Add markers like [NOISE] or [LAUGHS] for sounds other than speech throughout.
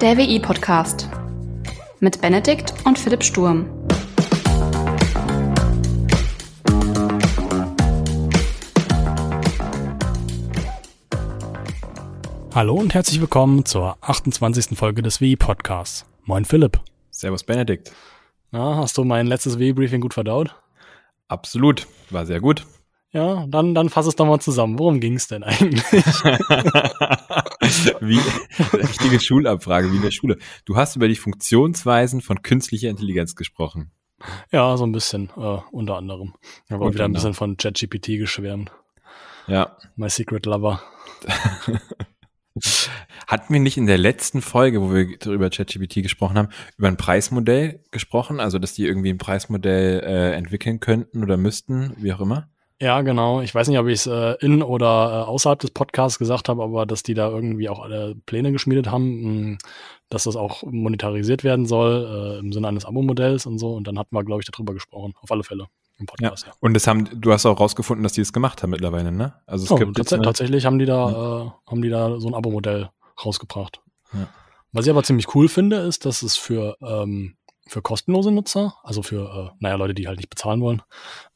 Der WI-Podcast mit Benedikt und Philipp Sturm. Hallo und herzlich willkommen zur 28. Folge des WI-Podcasts. Moin Philipp. Servus Benedikt. Na, hast du mein letztes WI-Briefing gut verdaut? Absolut, war sehr gut. Ja, dann, dann fass es doch mal zusammen. Worum ging es denn eigentlich? [LAUGHS] wie richtige Schulabfrage, wie in der Schule. Du hast über die Funktionsweisen von künstlicher Intelligenz gesprochen. Ja, so ein bisschen, äh, unter anderem. Aber auch wieder ein bisschen von ChatGPT geschwärmt. Ja. My Secret Lover. [LAUGHS] Hatten wir nicht in der letzten Folge, wo wir über ChatGPT gesprochen haben, über ein Preismodell gesprochen? Also, dass die irgendwie ein Preismodell äh, entwickeln könnten oder müssten, wie auch immer? Ja, genau. Ich weiß nicht, ob ich es äh, in oder äh, außerhalb des Podcasts gesagt habe, aber dass die da irgendwie auch alle Pläne geschmiedet haben, mh, hm, dass das auch monetarisiert werden soll äh, im Sinne eines Abo-Modells und so. Und dann hatten wir, glaube ich, darüber gesprochen. Auf alle Fälle im Podcast. Ja. Und das haben, du hast auch rausgefunden, dass die es gemacht haben mittlerweile, ne? Also es oh, gibt tats tatsächlich haben die da, ja. äh, haben die da so ein Abo-Modell rausgebracht. Ja. Was ich aber ziemlich cool finde, ist, dass es für ähm, für kostenlose Nutzer, also für, äh, naja, Leute, die halt nicht bezahlen wollen,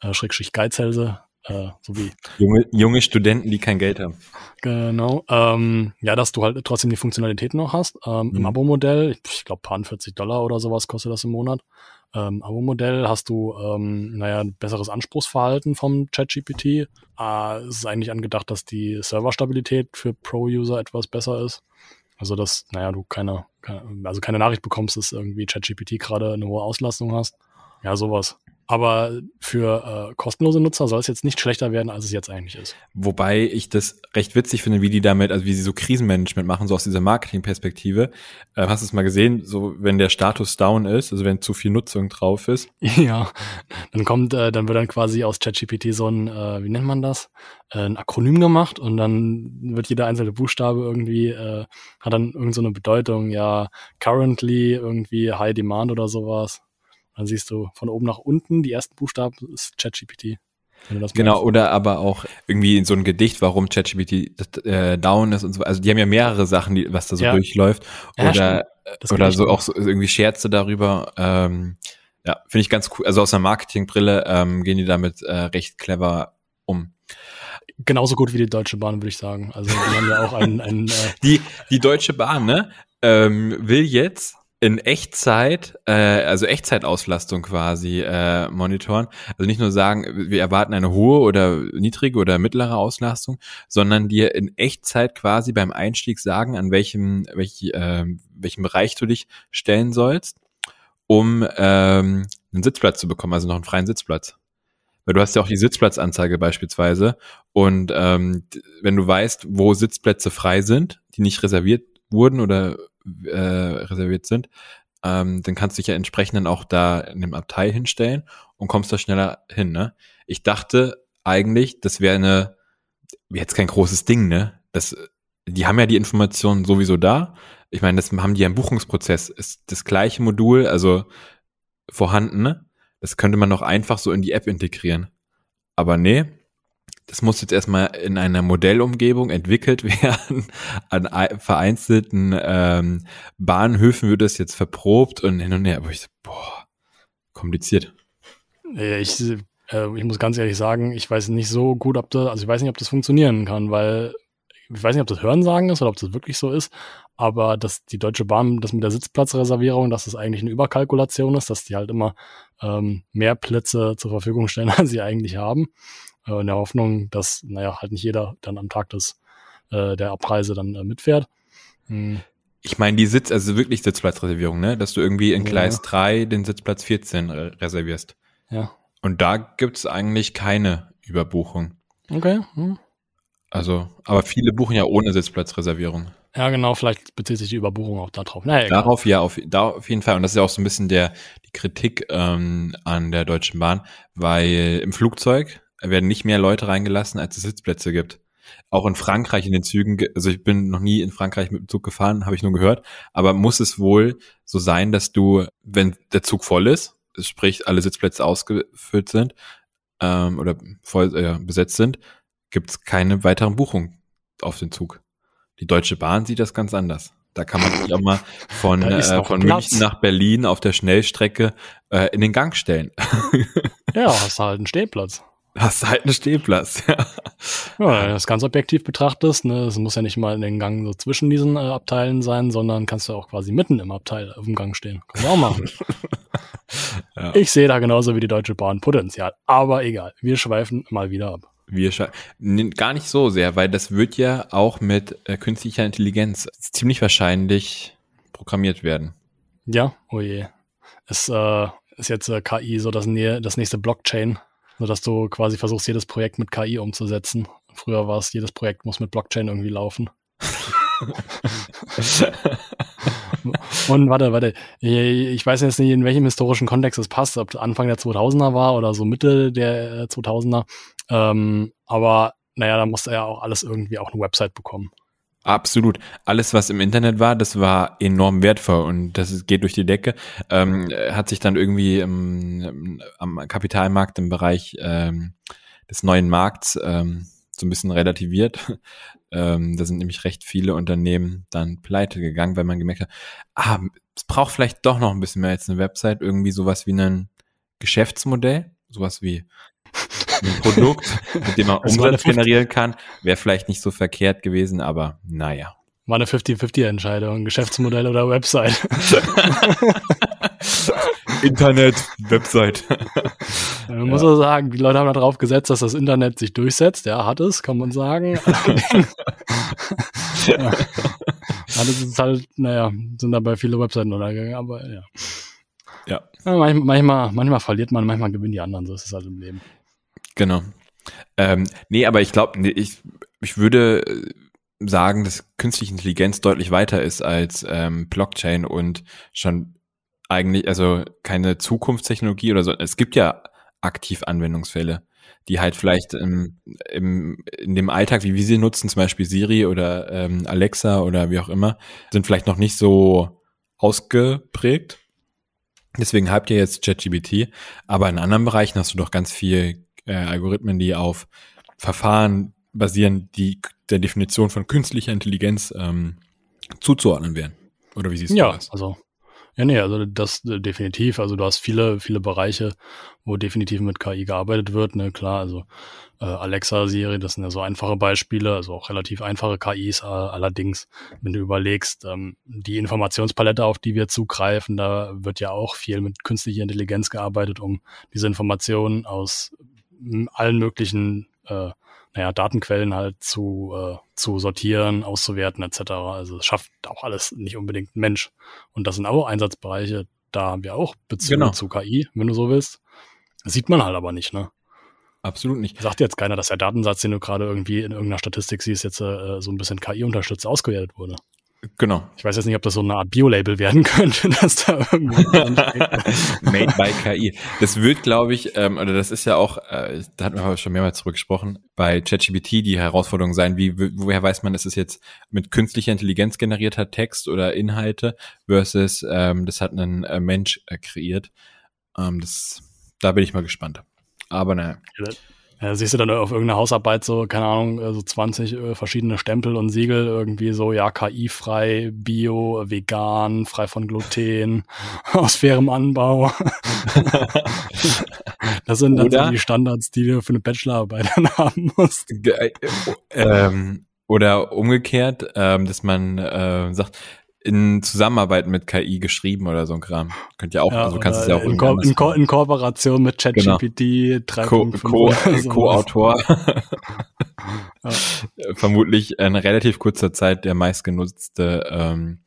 äh, Schrägstrich Geizhälse, äh, so wie junge, junge Studenten, die kein Geld haben. Genau. Ähm, ja, dass du halt trotzdem die Funktionalität noch hast. Ähm, mhm. Im Abo-Modell, ich, glaube, paar 40 Dollar oder sowas kostet das im Monat. Ähm, Abo-Modell hast du, ähm, naja, ein besseres Anspruchsverhalten vom ChatGPT. Äh, es ist eigentlich angedacht, dass die Serverstabilität für Pro-User etwas besser ist. Also, dass, naja, du keine, keine, also keine Nachricht bekommst, dass irgendwie ChatGPT gerade eine hohe Auslastung hast. Ja, sowas. Aber für äh, kostenlose Nutzer soll es jetzt nicht schlechter werden, als es jetzt eigentlich ist. Wobei ich das recht witzig finde, wie die damit, also wie sie so Krisenmanagement machen, so aus dieser Marketingperspektive. Äh, hast du es mal gesehen, so wenn der Status down ist, also wenn zu viel Nutzung drauf ist? [LAUGHS] Ja, dann kommt, äh, dann wird dann quasi aus ChatGPT so ein, äh, wie nennt man das? Äh, ein Akronym gemacht und dann wird jeder einzelne Buchstabe irgendwie, äh, hat dann irgend so eine Bedeutung, ja, currently irgendwie High Demand oder sowas. Dann siehst du von oben nach unten, die ersten Buchstaben ist ChatGPT. Genau, oder aber auch irgendwie in so ein Gedicht, warum ChatGPT äh, down ist und so. Also die haben ja mehrere Sachen, die, was da so ja. durchläuft. Oder, ja, oder so auch so irgendwie Scherze darüber. Ähm, ja, finde ich ganz cool. Also aus einer Marketingbrille ähm, gehen die damit äh, recht clever um. Genauso gut wie die Deutsche Bahn, würde ich sagen. Also die haben ja auch einen, einen äh [LAUGHS] die, die Deutsche Bahn, ne? Ähm, will jetzt in Echtzeit, äh, also Echtzeitauslastung quasi äh, monitoren. Also nicht nur sagen, wir erwarten eine hohe oder niedrige oder mittlere Auslastung, sondern dir in Echtzeit quasi beim Einstieg sagen, an welchem, welch, äh, welchem Bereich du dich stellen sollst, um ähm, einen Sitzplatz zu bekommen, also noch einen freien Sitzplatz. Weil du hast ja auch die Sitzplatzanzeige beispielsweise. Und ähm, wenn du weißt, wo Sitzplätze frei sind, die nicht reserviert wurden oder äh, reserviert sind, ähm, dann kannst du dich ja entsprechend dann auch da in dem Abteil hinstellen und kommst da schneller hin. Ne? Ich dachte eigentlich, das wäre eine, jetzt kein großes Ding, ne? Das, die haben ja die Informationen sowieso da. Ich meine, das haben die ja im Buchungsprozess. Ist das gleiche Modul, also vorhanden, ne? Das könnte man noch einfach so in die App integrieren. Aber nee, das muss jetzt erstmal in einer Modellumgebung entwickelt [LAUGHS] werden. An vereinzelten ähm, Bahnhöfen wird das jetzt verprobt und hin und her. Aber ich so, boah, kompliziert. Ich, äh, ich muss ganz ehrlich sagen, ich weiß nicht so gut, ob das, also ich weiß nicht, ob das funktionieren kann, weil ich weiß nicht, ob das Hörensagen ist oder ob das wirklich so ist, aber dass die Deutsche Bahn, das mit der Sitzplatzreservierung, dass das eigentlich eine Überkalkulation ist, dass die halt immer ähm, mehr Plätze zur Verfügung stellen, [LAUGHS] als sie eigentlich haben äh, in der Hoffnung, dass, naja, halt nicht jeder dann am Tag des, äh, der Abreise dann äh, mitfährt. Hm. Ich meine, die Sitz, also wirklich Sitzplatzreservierung, ne? Dass du irgendwie in Gleis ja. 3 den Sitzplatz 14 reservierst. Ja. Und da gibt's eigentlich keine Überbuchung. Okay. Hm. Also, aber viele buchen ja ohne Sitzplatzreservierung. Ja, genau, vielleicht bezieht sich die Überbuchung auch darauf. Naja, darauf ja, auf, da auf jeden Fall. Und das ist ja auch so ein bisschen der, die Kritik ähm, an der Deutschen Bahn, weil im Flugzeug werden nicht mehr Leute reingelassen, als es Sitzplätze gibt. Auch in Frankreich in den Zügen, also ich bin noch nie in Frankreich mit dem Zug gefahren, habe ich nur gehört, aber muss es wohl so sein, dass du, wenn der Zug voll ist, sprich alle Sitzplätze ausgefüllt sind ähm, oder voll äh, besetzt sind, gibt es keine weiteren Buchungen auf den Zug. Die Deutsche Bahn sieht das ganz anders. Da kann man sich auch mal von, äh, von Platz. München nach Berlin auf der Schnellstrecke äh, in den Gang stellen. Ja, [LAUGHS] hast du halt einen Stehplatz. Hast halt einen Stehplatz. [LAUGHS] Ja. Ja, wenn du das ganz objektiv betrachtest, ne, es muss ja nicht mal in den Gang so zwischen diesen äh, Abteilen sein, sondern kannst du auch quasi mitten im Abteil auf dem Gang stehen. Kannst du auch machen. [LAUGHS] Ja. Ich sehe da genauso wie die Deutsche Bahn Potenzial. Aber egal, wir schweifen mal wieder ab. Wir gar nicht so sehr, weil das wird ja auch mit äh, künstlicher Intelligenz ziemlich wahrscheinlich programmiert werden. Ja, oh je. Ist, äh, ist jetzt äh, KI so das, Nä das nächste Blockchain, sodass du quasi versuchst, jedes Projekt mit KI umzusetzen. Früher war es, jedes Projekt muss mit Blockchain irgendwie laufen. [LAUGHS] Und warte, warte, ich weiß jetzt nicht, in welchem historischen Kontext es passt, ob Anfang der 2000er war oder so Mitte der äh, 2000er. Ähm, aber naja, da musste er ja auch alles irgendwie auch eine Website bekommen. Absolut. Alles, was im Internet war, das war enorm wertvoll und das geht durch die Decke. Ähm, hat sich dann irgendwie im, am Kapitalmarkt im Bereich ähm, des neuen Markts ähm, so ein bisschen relativiert. [LAUGHS] Ähm, da sind nämlich recht viele Unternehmen dann pleite gegangen, weil man gemerkt hat, ah, es braucht vielleicht doch noch ein bisschen mehr als eine Website, irgendwie sowas wie ein Geschäftsmodell, sowas wie [LAUGHS] ein Produkt, mit dem man Das [LAUGHS] eine Umsatz generieren kann, wäre vielleicht nicht so verkehrt gewesen, aber naja. War eine 50-50-Entscheidung, Geschäftsmodell oder Website. [LAUGHS] Internet, Website. [LAUGHS] Man muss auch sagen, die Leute haben darauf gesetzt, dass das Internet sich durchsetzt. Ja, hat es, kann man sagen. ja. Alles ist halt, naja, sind dabei viele Webseiten untergegangen, aber ja. Ja. ja manchmal, manchmal, manchmal verliert man, manchmal gewinnen die anderen, so ist es halt im Leben. Genau. Ähm, nee, aber ich glaube, nee, ich, ich würde äh, sagen, dass künstliche Intelligenz deutlich weiter ist als ähm, Blockchain und schon eigentlich, also keine Zukunftstechnologie oder so. Es gibt ja aktiv Anwendungsfälle, die halt vielleicht im, im, in dem Alltag, wie wir sie nutzen, zum Beispiel Siri oder ähm, Alexa oder wie auch immer, sind vielleicht noch nicht so ausgeprägt. Deswegen habt ihr jetzt ChatGPT, aber in anderen Bereichen hast du doch ganz viel äh, Algorithmen, die auf Verfahren basieren, die der Definition von künstlicher Intelligenz ähm, zuzuordnen wären. Oder wie siehst du Ja, das? also, ja, nee, also das äh, definitiv. Also du hast viele, viele Bereiche, wo definitiv mit KI gearbeitet wird, ne, klar, also äh, Alexa, Siri, das sind ja so einfache Beispiele, also auch relativ einfache KIs, äh, allerdings, wenn du überlegst, ähm, die Informationspalette, auf die wir zugreifen, da wird ja auch viel mit künstlicher Intelligenz gearbeitet, um diese Informationen aus allen möglichen äh, naja, Datenquellen halt zu, äh, zu sortieren, auszuwerten etc. Also es schafft auch alles nicht unbedingt ein Mensch. Und das sind auch Einsatzbereiche, da haben wir auch Bezüge Genau. zu KI, wenn du so willst. Das sieht man halt aber nicht, ne? Absolut nicht. Sagt jetzt keiner, dass der Datensatz, den du gerade irgendwie in irgendeiner Statistik siehst, jetzt äh, so ein bisschen KI-unterstützt ausgewertet wurde. Genau. Ich weiß jetzt nicht, ob das so eine Art Biolabel werden [LAUGHS] könnte, dass da irgendwo. [LAUGHS] Made by KI. Das wird, glaube ich, ähm, oder das ist ja auch, äh, da hatten wir schon mehrmals drüber gesprochen, bei ChatGPT die Herausforderung sein, wie, woher weiß man, ist es jetzt mit künstlicher Intelligenz generierter Text oder Inhalte versus ähm, das hat ein äh, Mensch äh, kreiert. Ähm, das, da bin ich mal gespannt. Aber naja. Ja, siehst du dann auf irgendeiner Hausarbeit so, keine Ahnung, äh, so 20 äh, verschiedene Stempel und Siegel irgendwie so, ja, KI-frei, Bio, vegan, frei von Gluten, [LAUGHS] aus fairem Anbau. [LAUGHS] das sind dann so die Standards, die du für eine Bachelorarbeit dann haben musst. Äh, ähm, oder umgekehrt, ähm, dass man äh, sagt, in Zusammenarbeit mit KI geschrieben oder so ein Kram. Könnt ja auch, also du kannst es ja auch in, Ko in, Ko in Kooperation mit Genau. ChatGPT Co- 3.5 Co- oder [LAUGHS] sowas. Co-Autor. [LAUGHS] [LAUGHS] Ja. Vermutlich in relativ kurzer Zeit der meistgenutzte ähm,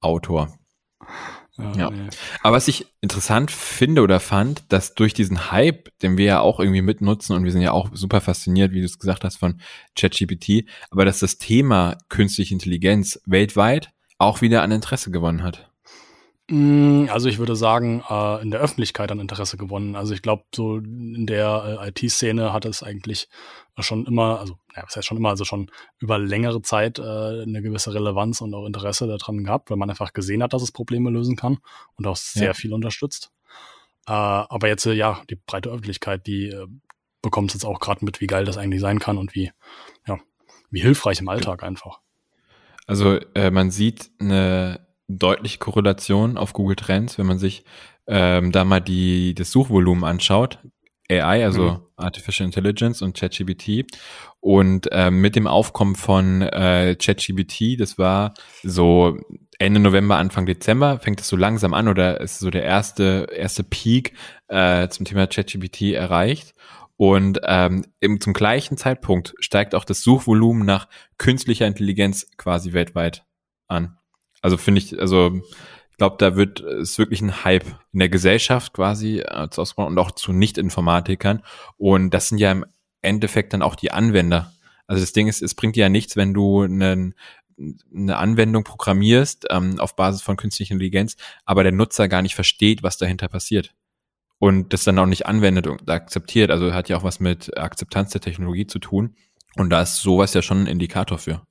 Autor. Ja. nee. Aber was ich interessant finde oder fand, dass durch diesen Hype, den wir ja auch irgendwie mitnutzen und wir sind ja auch super fasziniert, wie du es gesagt hast, von ChatGPT, aber dass das Thema künstliche Intelligenz weltweit auch wieder an Interesse gewonnen hat. Mm, Also ich würde sagen, äh, in der Öffentlichkeit an Interesse gewonnen. Also ich glaube, so in der äh, IT-Szene hat es eigentlich schon immer, also ja, was heißt schon immer, also schon über längere Zeit äh, eine gewisse Relevanz und auch Interesse daran gehabt, weil man einfach gesehen hat, dass es Probleme lösen kann und auch sehr Ja. viel unterstützt. Aber jetzt, ja, die breite Öffentlichkeit, die bekommt es jetzt auch gerade mit, wie geil das eigentlich sein kann und wie, ja, wie hilfreich im Alltag einfach. Also äh, man sieht eine deutliche Korrelation auf Google Trends, wenn man sich ähm, da mal die, das Suchvolumen anschaut. AI, also mhm. Artificial Intelligence und ChatGPT. Und ähm, mit dem Aufkommen von äh, ChatGPT, das war so Ende November, Anfang Dezember, fängt es so langsam an oder ist so der erste, erste Peak äh, zum Thema ChatGPT erreicht. Und ähm, eben zum gleichen Zeitpunkt steigt auch das Suchvolumen nach künstlicher Intelligenz quasi weltweit an. Also finde ich, also ich glaube, da wird es wirklich ein Hype in der Gesellschaft quasi äh, zu ausbauen und auch zu Nicht-Informatikern. Und das sind ja im Endeffekt dann auch die Anwender. Also das Ding ist, es bringt dir ja nichts, wenn du einen, eine Anwendung programmierst ähm, auf Basis von künstlicher Intelligenz, aber der Nutzer gar nicht versteht, was dahinter passiert und das dann auch nicht anwendet und akzeptiert. Also hat ja auch was mit Akzeptanz der Technologie zu tun. Und da ist sowas ja schon ein Indikator für.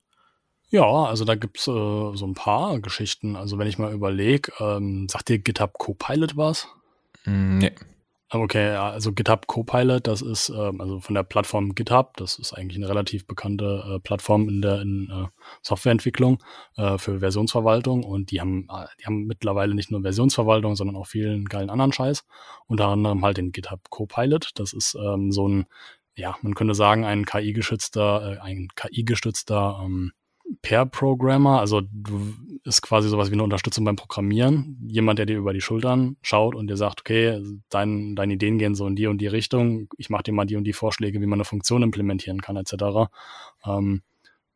Ja, also da gibt's äh, so ein paar Geschichten. Also wenn ich mal überlege, ähm, sagt dir GitHub Copilot was? Mm, nee. Okay, also GitHub Copilot, das ist ähm, also von der Plattform GitHub, das ist eigentlich eine relativ bekannte äh, Plattform in der in, äh, Softwareentwicklung äh, für Versionsverwaltung. Und die haben äh, die haben mittlerweile nicht nur Versionsverwaltung, sondern auch vielen geilen anderen Scheiß, unter anderem halt den GitHub Copilot, das ist ähm, so ein ja, man könnte sagen ein KI-geschützter äh, ein KI-gestützter ähm, Pair-Programmer, also du ist quasi sowas wie eine Unterstützung beim Programmieren. Jemand, der dir über die Schultern schaut und dir sagt, okay, dein, deine Ideen gehen so in die und die Richtung, ich mache dir mal die und die Vorschläge, wie man eine Funktion implementieren kann, etc. Ähm,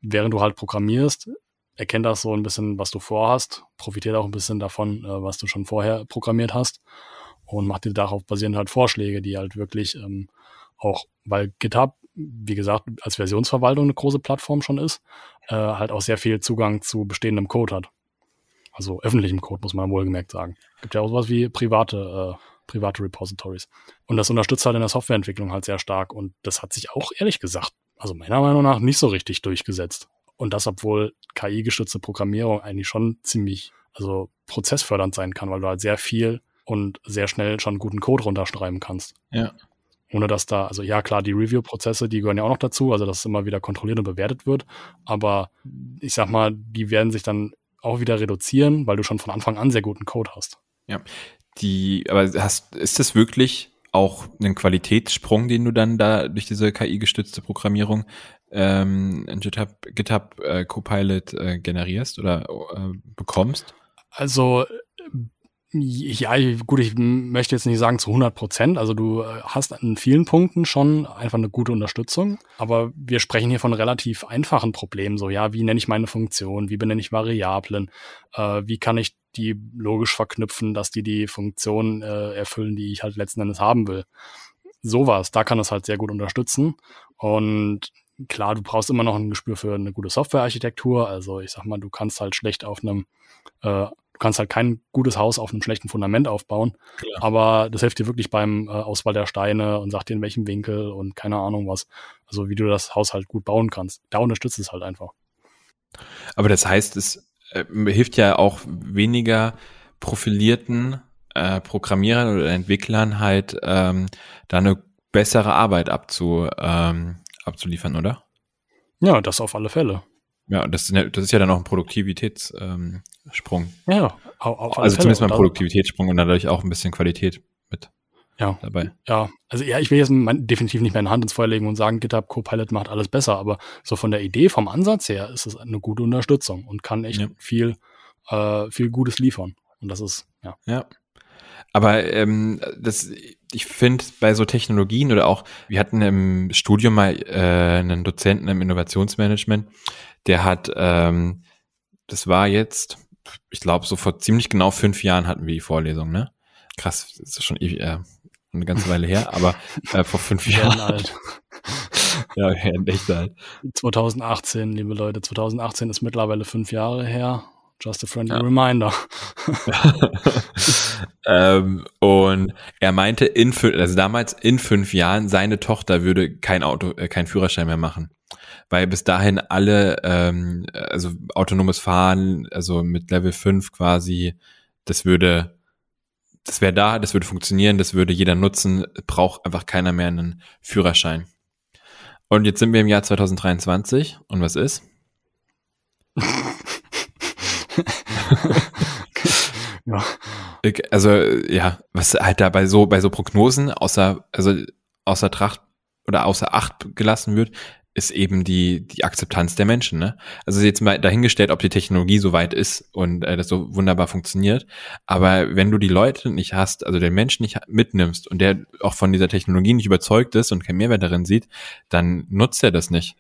während du halt programmierst, erkennt das so ein bisschen, was du vorhast, profitiert auch ein bisschen davon, äh, was du schon vorher programmiert hast und macht dir darauf basierend halt Vorschläge, die halt wirklich ähm, auch, weil GitHub wie gesagt, als Versionsverwaltung eine große Plattform schon ist, äh, halt auch sehr viel Zugang zu bestehendem Code hat. Also öffentlichem Code, muss man wohlgemerkt sagen. Gibt ja auch sowas wie private, äh, private Repositories. Und das unterstützt halt in der Softwareentwicklung halt sehr stark. Und das hat sich auch ehrlich gesagt, also meiner Meinung nach, nicht so richtig durchgesetzt. Und das, obwohl KI-gestützte Programmierung eigentlich schon ziemlich, also prozessfördernd sein kann, weil du halt sehr viel und sehr schnell schon guten Code runterschreiben kannst. Ja ohne dass da, also ja klar, die Review-Prozesse, die gehören ja auch noch dazu, also dass es immer wieder kontrolliert und bewertet wird, aber ich sag mal, die werden sich dann auch wieder reduzieren, weil du schon von Anfang an sehr guten Code hast. Ja, die, aber hast, ist das wirklich auch ein Qualitätssprung, den du dann da durch diese KI-gestützte Programmierung ähm, in GitHub, GitHub äh, Copilot äh, generierst oder äh, bekommst? Also ja, gut, ich möchte jetzt nicht sagen zu 100 Prozent. Also du äh, hast an vielen Punkten schon einfach eine gute Unterstützung. Aber wir sprechen hier von relativ einfachen Problemen. So, ja, wie nenne ich meine Funktion? Wie benenne ich Variablen? Äh, wie kann ich die logisch verknüpfen, dass die die Funktion äh, erfüllen, die ich halt letzten Endes haben will? Sowas, da kann es halt sehr gut unterstützen. Und klar, du brauchst immer noch ein Gespür für eine gute Softwarearchitektur. Also ich sag mal, du kannst halt schlecht auf einem äh, Du kannst halt kein gutes Haus auf einem schlechten Fundament aufbauen. Klar. Aber das hilft dir wirklich beim äh, Auswahl der Steine und sagt dir in welchem Winkel und keine Ahnung was. Also wie du das Haus halt gut bauen kannst. Da unterstützt es halt einfach. Aber das heißt, es äh, hilft ja auch weniger profilierten äh, Programmierern oder Entwicklern halt ähm, da eine bessere Arbeit abzu, ähm, abzuliefern, oder? Ja, das auf alle Fälle. Ja, das, ist ja dann auch ein Produktivitätssprung. Ähm, ja, auf Also zumindest mal ein Produktivitätssprung und dadurch auch ein bisschen Qualität mit ja, dabei. Ja, also ja, ich will jetzt mein, definitiv nicht meine Hand ins Feuer legen und sagen, GitHub Copilot macht alles besser, aber so von der Idee, vom Ansatz her ist es eine gute Unterstützung und kann echt ja. viel, äh, viel Gutes liefern. Und das ist, ja. Ja. Aber ähm, das, ich finde bei so Technologien oder auch, wir hatten im Studium mal äh, einen Dozenten im Innovationsmanagement, der hat, ähm, das war jetzt, ich glaube, so vor ziemlich genau fünf Jahren hatten wir die Vorlesung, ne? Krass, das ist schon äh, eine ganze Weile her, aber äh, vor fünf Jahren. alt. [LAUGHS] ja, echt alt. 2018, liebe Leute, 2018 ist mittlerweile fünf Jahre her. Just a friendly ja. reminder. [LAUGHS] ähm, und er meinte, in also damals in fünf Jahren, seine Tochter würde kein Auto, äh, kein Führerschein mehr machen weil bis dahin alle, ähm, also autonomes Fahren, also mit Level 5 quasi, das würde, das wäre da, das würde funktionieren, das würde jeder nutzen, braucht einfach keiner mehr einen Führerschein. Und jetzt sind wir im Jahr 2023 und was ist? [LAUGHS] [LAUGHS] ja. Also, ja, was halt da bei so, bei so Prognosen außer, also außer Tracht oder außer Acht gelassen wird, ist eben die, die Akzeptanz der Menschen. Ne? Also jetzt mal dahingestellt, ob die Technologie so weit ist und äh, das so wunderbar funktioniert. Aber wenn du die Leute nicht hast, also den Menschen nicht mitnimmst und der auch von dieser Technologie nicht überzeugt ist und keinen Mehrwert darin sieht, dann nutzt er das nicht.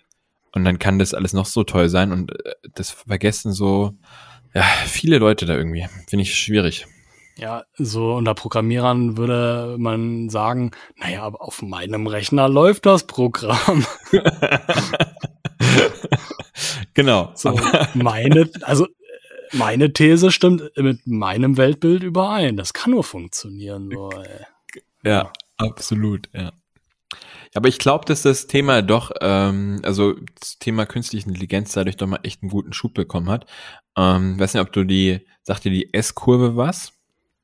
Und dann kann das alles noch so toll sein und äh, das vergessen so ja, viele Leute da irgendwie. Finde ich schwierig. Ja, so unter Programmierern würde man sagen, naja, aber auf meinem Rechner läuft das Programm. [LAUGHS] genau. So, meine, also meine These stimmt mit meinem Weltbild überein. Das kann nur funktionieren. So, ja, ja, absolut, ja. Aber ich glaube, dass das Thema doch, ähm, also das Thema künstliche Intelligenz dadurch doch mal echt einen guten Schub bekommen hat. Ähm, weiß nicht, ob du die, sagt dir die S-Kurve was?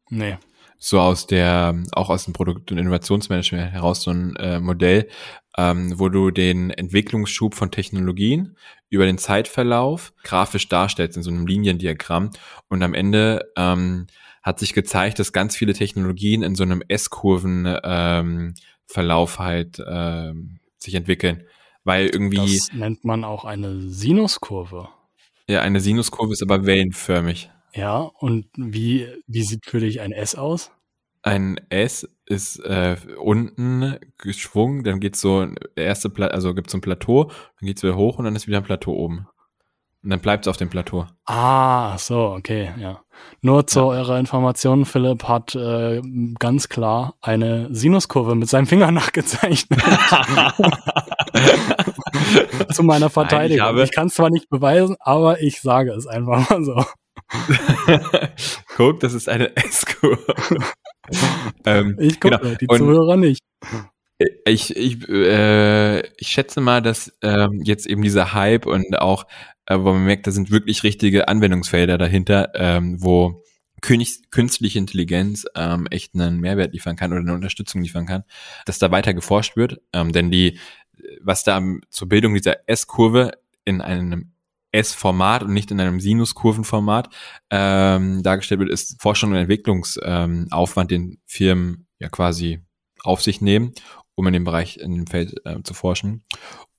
Nee. So aus der, auch aus dem Produkt- und Innovationsmanagement heraus so ein äh, Modell, ähm, wo du den Entwicklungsschub von Technologien über den Zeitverlauf grafisch darstellst in so einem Liniendiagramm und am Ende ähm, hat sich gezeigt, dass ganz viele Technologien in so einem S-Kurven ähm, Verlauf halt ähm, sich entwickeln. Weil irgendwie. Das nennt man auch eine Sinuskurve. Ja, eine Sinuskurve ist aber wellenförmig. Ja, und wie, wie sieht für dich ein S aus? Ein S ist äh, unten geschwungen, dann geht so erste Pla also gibt's so ein Plateau, dann geht's wieder hoch und dann ist wieder ein Plateau oben. Und dann bleibt's auf dem Plateau. Ah, so, okay, ja. Nur zu ja. eurer Information, Philipp hat äh, ganz klar eine Sinuskurve mit seinem Finger [LAUGHS] nachgezeichnet. [LAUGHS] zu meiner Verteidigung. Nein, ich, ich kann es zwar nicht beweisen, aber ich sage es einfach mal so. [LAUGHS] Guck, das ist eine S-Kurve. ähm, ich gucke, genau. die Zuhörer nicht. Ich, ich, äh, ich schätze mal, dass ähm, jetzt eben dieser Hype und auch, äh, wo man merkt, da sind wirklich richtige Anwendungsfelder dahinter, ähm, wo künstliche Intelligenz ähm, echt einen Mehrwert liefern kann oder eine Unterstützung liefern kann, dass da weiter geforscht wird. Ähm, denn die, was da zur Bildung dieser S-Kurve in einem S-Format und nicht in einem Sinuskurvenformat ähm, dargestellt wird, ist Forschung und Entwicklungsaufwand, ähm, den Firmen ja quasi auf sich nehmen, um in dem Bereich, in dem Feld äh, zu forschen.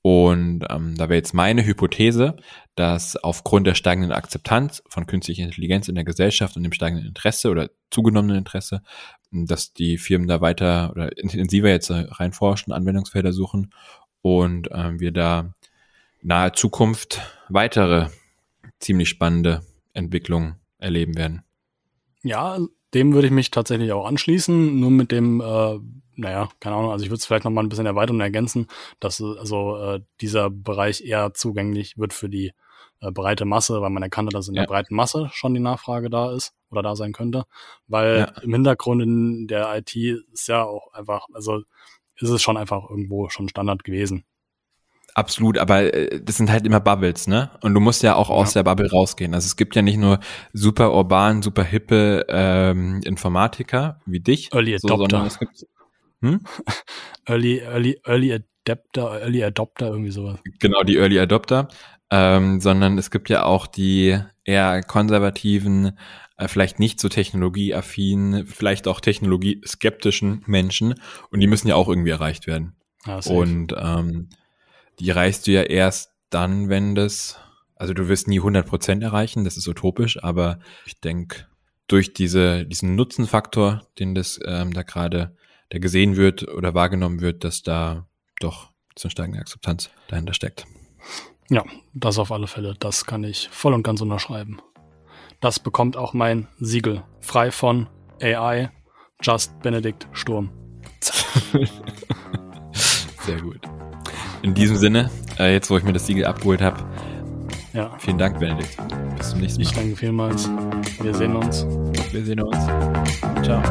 Und ähm, da wäre jetzt meine Hypothese, dass aufgrund der steigenden Akzeptanz von künstlicher Intelligenz in der Gesellschaft und dem steigenden Interesse oder zugenommenen Interesse, dass die Firmen da weiter oder intensiver jetzt reinforschen, Anwendungsfelder suchen und ähm, wir da nahe Zukunft weitere ziemlich spannende Entwicklungen erleben werden. Ja, dem würde ich mich tatsächlich auch anschließen, nur mit dem, äh, naja, keine Ahnung, also ich würde es vielleicht nochmal ein bisschen erweitern und ergänzen, dass also äh, dieser Bereich eher zugänglich wird für die äh, breite Masse, weil man erkannte, dass in ja. der breiten Masse schon die Nachfrage da ist oder da sein könnte, weil ja. im Hintergrund in der IT ist ja auch einfach, also ist es schon einfach irgendwo schon Standard gewesen. Absolut, aber äh, das sind halt immer Bubbles, ne? Und du musst ja auch aus ja. der Bubble rausgehen. Also es gibt ja nicht nur super urban, super hippe ähm, Informatiker wie dich, Early Adopter. So, sondern es gibt hm? [LAUGHS] Early, Early, Early Adapter, Early Adopter, irgendwie sowas. Genau, die Early Adopter. Ähm, sondern es gibt ja auch die eher konservativen, äh, vielleicht nicht so technologieaffinen, vielleicht auch technologieskeptischen Menschen und die müssen ja auch irgendwie erreicht werden. Ah, und ähm, die erreichst du ja erst dann, wenn das, also du wirst nie 100% erreichen, das ist utopisch, aber ich denke, durch diese, diesen Nutzenfaktor, den das ähm, da gerade, der gesehen wird oder wahrgenommen wird, dass da doch so eine steigende Akzeptanz dahinter steckt. Ja, das auf alle Fälle, das kann ich voll und ganz unterschreiben. Das bekommt auch mein Siegel, frei von AI, Just Benedikt Sturm. [LAUGHS] Sehr gut in diesem Sinne, äh, jetzt wo ich mir das Siegel abgeholt habe, ja. vielen Dank, Benedikt. Bis zum nächsten Mal. Ich danke vielmals. Wir sehen uns. Wir sehen uns. Ciao.